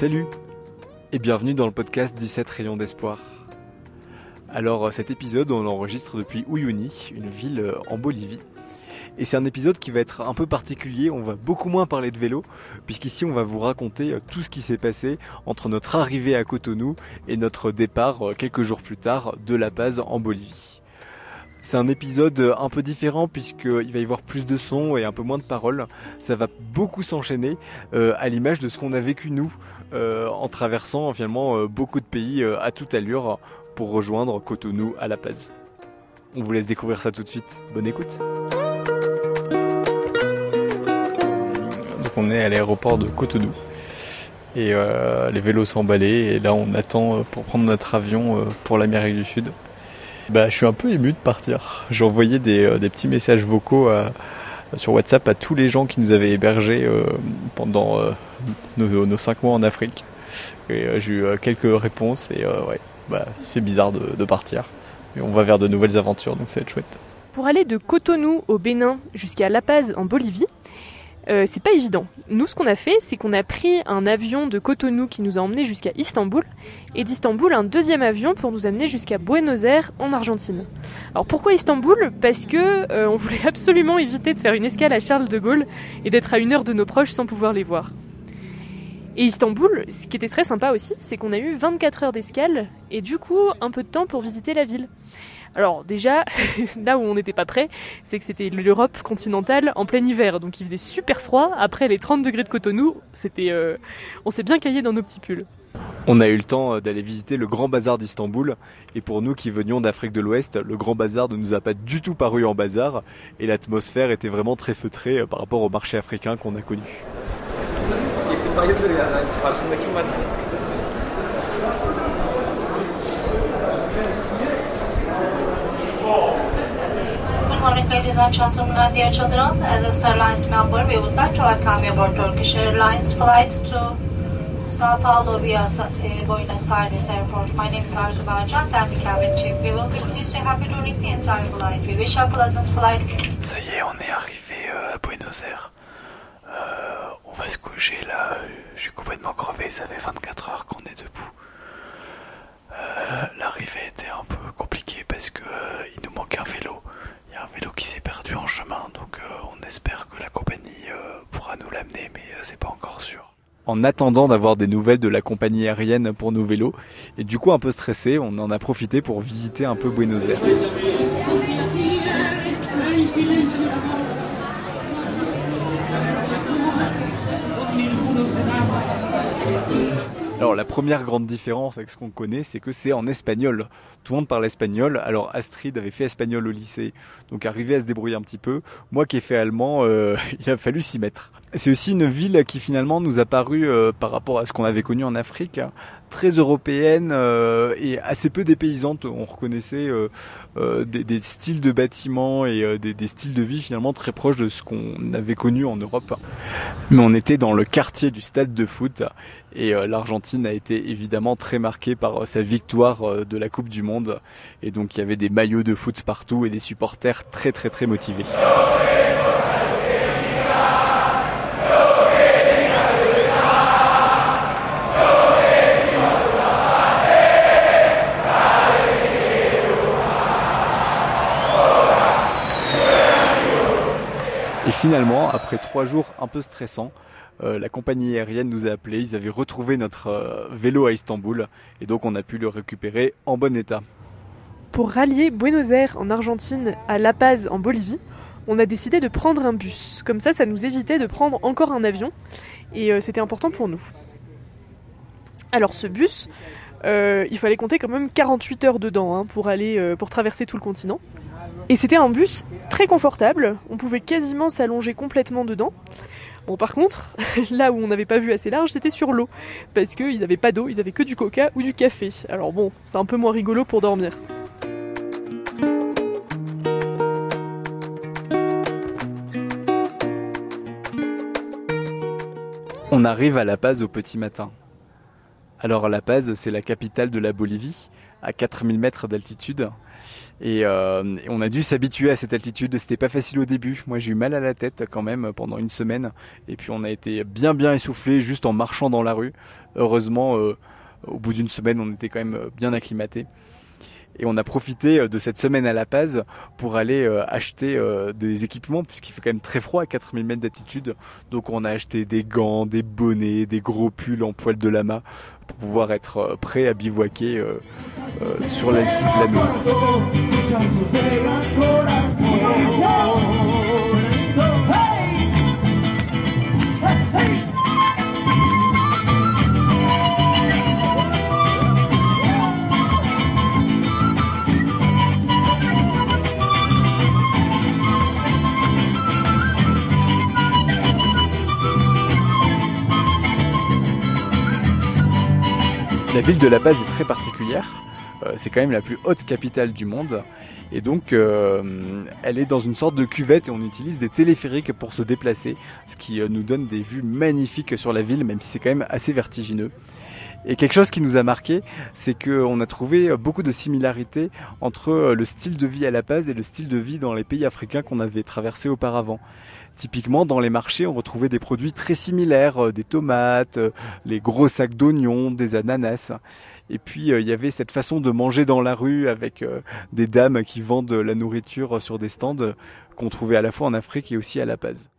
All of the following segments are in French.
Salut et bienvenue dans le podcast 17 rayons d'espoir. Alors euh, cet épisode on l'enregistre depuis Uyuni, une ville euh, en Bolivie. Et c'est un épisode qui va être un peu particulier, on va beaucoup moins parler de vélo, puisqu'ici on va vous raconter euh, tout ce qui s'est passé entre notre arrivée à Cotonou et notre départ quelques jours plus tard de La Paz en Bolivie. C'est un épisode un peu différent puisqu'il va y avoir plus de sons et un peu moins de paroles. Ça va beaucoup s'enchaîner euh, à l'image de ce qu'on a vécu nous euh, en traversant finalement euh, beaucoup de pays à toute allure pour rejoindre Cotonou à La Paz. On vous laisse découvrir ça tout de suite. Bonne écoute. Donc on est à l'aéroport de Cotonou et les vélos sont emballés et là on attend pour prendre notre avion pour l'Amérique du Sud. Bah, je suis un peu ému de partir. J'ai envoyé des, euh, des, petits messages vocaux sur WhatsApp à tous les gens qui nous avaient hébergés euh, pendant euh, nos, nos, cinq mois en Afrique. J'ai eu quelques réponses et ouais, bah, c'est bizarre de, de partir. Mais on va vers de nouvelles aventures, donc ça va être chouette. Pour aller de Cotonou au Bénin jusqu'à La Paz en Bolivie, euh, c'est pas évident. Nous, ce qu'on a fait, c'est qu'on a pris un avion de Cotonou qui nous a emmenés jusqu'à Istanbul, et d'Istanbul un deuxième avion pour nous amener jusqu'à Buenos Aires en Argentine. Alors pourquoi Istanbul? Parce que euh, on voulait absolument éviter de faire une escale à Charles de Gaulle et d'être à une heure de nos proches sans pouvoir les voir. Et Istanbul, ce qui était très sympa aussi, c'est qu'on a eu 24 heures d'escale et du coup un peu de temps pour visiter la ville. Alors déjà, là où on n'était pas prêt, c'est que c'était l'Europe continentale en plein hiver, donc il faisait super froid. Après les 30 degrés de Cotonou, c'était, euh, on s'est bien caillé dans nos petits pulls. On a eu le temps euh, d'aller visiter le Grand Bazar d'Istanbul, et pour nous qui venions d'Afrique de l'Ouest, le Grand Bazar ne nous a pas du tout paru en bazar, et l'atmosphère était vraiment très feutrée euh, par rapport au marché africain qu'on a connu. Morning, ladies and gentlemen, and dear children. As a Airlines member, we would like to welcome you aboard Turkish Airlines flight to Sao Paulo via uh, Buenos Aires Airport. My name is Arzu Bajan, I'm the cabin chief. We will be pleased to have you during the entire flight. We wish you a pleasant flight. Ça y est, on est arrivé euh, à Buenos Aires. Euh, va se là. Je suis complètement crevé, ça fait 24 heures qu'on est debout. Euh, L'arrivée était un peu compliquée parce que euh, il nous manque un vélo un vélo qui s'est perdu en chemin, donc euh, on espère que la compagnie euh, pourra nous l'amener, mais euh, c'est pas encore sûr. En attendant d'avoir des nouvelles de la compagnie aérienne pour nos vélos, et du coup un peu stressé, on en a profité pour visiter un peu Buenos Aires. Alors la première grande différence avec ce qu'on connaît, c'est que c'est en espagnol. Tout le monde parle espagnol. Alors Astrid avait fait espagnol au lycée, donc arrivé à se débrouiller un petit peu. Moi qui ai fait allemand, euh, il a fallu s'y mettre. C'est aussi une ville qui finalement nous a paru, euh, par rapport à ce qu'on avait connu en Afrique, très européenne euh, et assez peu dépaysante. On reconnaissait euh, euh, des, des, styles de bâtiments et des, des, styles de vie finalement très proches de ce qu'on avait connu en Europe. Mais on était dans le quartier du stade de foot et l'Argentine a été évidemment très marquée par sa victoire de la Coupe du Monde. Et donc il y avait des maillots de foot partout et des supporters très très très motivés. Finalement, après trois jours un peu stressants, euh, la compagnie aérienne nous a appelés, ils avaient retrouvé notre euh, vélo à Istanbul et donc on a pu le récupérer en bon état. Pour rallier Buenos Aires en Argentine à La Paz en Bolivie, on a décidé de prendre un bus. Comme ça, ça nous évitait de prendre encore un avion et euh, c'était important pour nous. Alors ce bus, il fallait compter quand même 48 heures dedans hein, pour aller pour traverser tout le continent. Et c'était un bus très confortable, on pouvait quasiment s'allonger complètement dedans. Bon par contre, là où on n'avait pas vu assez large, c'était sur l'eau, parce qu'ils n'avaient pas d'eau, ils avaient que du coca ou du café. Alors bon, c'est un peu moins rigolo pour dormir. On arrive à La Paz au petit matin. Alors La Paz, c'est la capitale de la Bolivie, à 4000 mètres d'altitude. Et, euh, et on a dû s'habituer à cette altitude. C'était pas facile au début. Moi, j'ai eu mal à la tête quand même pendant une semaine. Et puis, on a été bien, bien essoufflé juste en marchant dans la rue. Heureusement, euh, au bout d'une semaine, on était quand même bien acclimaté. Et on a profité de cette semaine à La Paz pour aller euh, acheter euh, des équipements, puisqu'il fait quand même très froid à 4000 mètres d'altitude. Donc on a acheté des gants, des bonnets, des gros pulls en poil de lama pour pouvoir être euh, prêt à bivouaquer euh, euh, sur l'altiplano. La ville de La Paz est très particulière. Euh, c'est quand même la plus haute capitale du monde. Et donc, euh, elle est dans une sorte de cuvette et on utilise des téléphériques pour se déplacer, ce qui euh, nous donne des vues magnifiques sur la ville, même si c'est quand même assez vertigineux. Et quelque chose qui nous a marqué, c'est qu'on a trouvé beaucoup de similarités entre le style de vie à La Paz et le style de vie dans les pays africains qu'on avait traversés auparavant. Typiquement, dans les marchés, on retrouvait des produits très similaires, euh, des tomates, euh, les gros sacs d'oignons, des ananas. Et puis, euh, il y avait cette façon de manger dans la rue avec des dames qui vendent la nourriture sur des stands qu'on trouvait à la fois en Afrique et aussi à La Paz.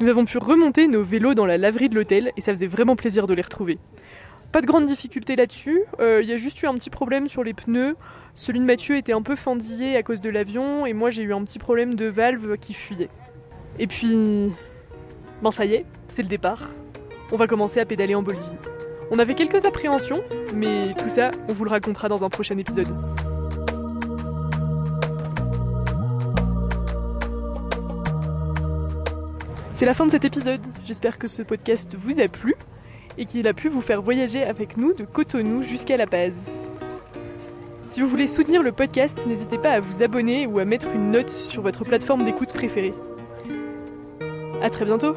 Nous avons pu remonter nos vélos dans la laverie de l'hôtel et ça faisait vraiment plaisir de les retrouver. Pas de grande difficulté là-dessus, il y a juste eu un petit problème sur les pneus. Celui de Mathieu était un peu fendillé à cause de l'avion et moi j'ai eu un petit problème de valve qui fuyait. Et puis... Bon ça y est, c'est le départ. On va commencer à pédaler en Bolivie. On avait quelques appréhensions, mais tout ça, on vous le racontera dans un prochain épisode. C'est la fin de cet épisode. J'espère que ce podcast vous a plu et qu'il a pu vous faire voyager avec nous de Cotonou jusqu'à La Paz. Si vous voulez soutenir le podcast, n'hésitez pas à vous abonner ou à mettre une note sur votre plateforme d'écoute préférée. À très bientôt